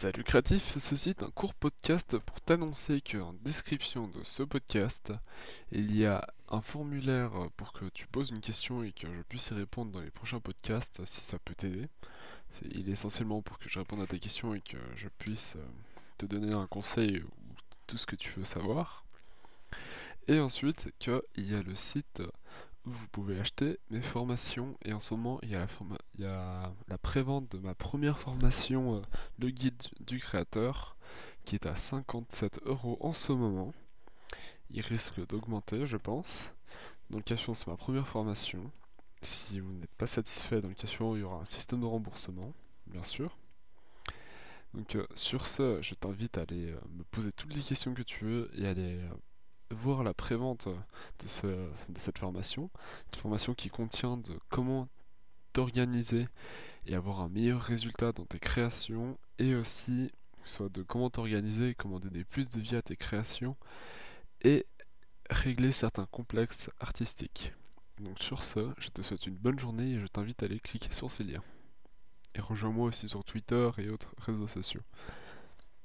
Salut créatif, ceci est un court podcast pour t'annoncer qu'en description de ce podcast, il y a un formulaire pour que tu poses une question et que je puisse y répondre dans les prochains podcasts si ça peut t'aider. Il est essentiellement pour que je réponde à tes questions et que je puisse euh, te donner un conseil ou tout ce que tu veux savoir. Et ensuite qu'il y a le site vous pouvez acheter mes formations et en ce moment il y a la, il y a la prévente de ma première formation, euh, le guide du créateur, qui est à 57 euros en ce moment. Il risque d'augmenter, je pense. Dans le c'est ma première formation. Si vous n'êtes pas satisfait, dans le il y aura un système de remboursement, bien sûr. Donc euh, sur ce, je t'invite à aller euh, me poser toutes les questions que tu veux et à aller voir la prévente de, de cette formation. Une formation qui contient de comment t'organiser et avoir un meilleur résultat dans tes créations et aussi soit de comment t'organiser, comment donner plus de vie à tes créations et régler certains complexes artistiques. Donc sur ce, je te souhaite une bonne journée et je t'invite à aller cliquer sur ces liens. Et rejoins-moi aussi sur Twitter et autres réseaux sociaux.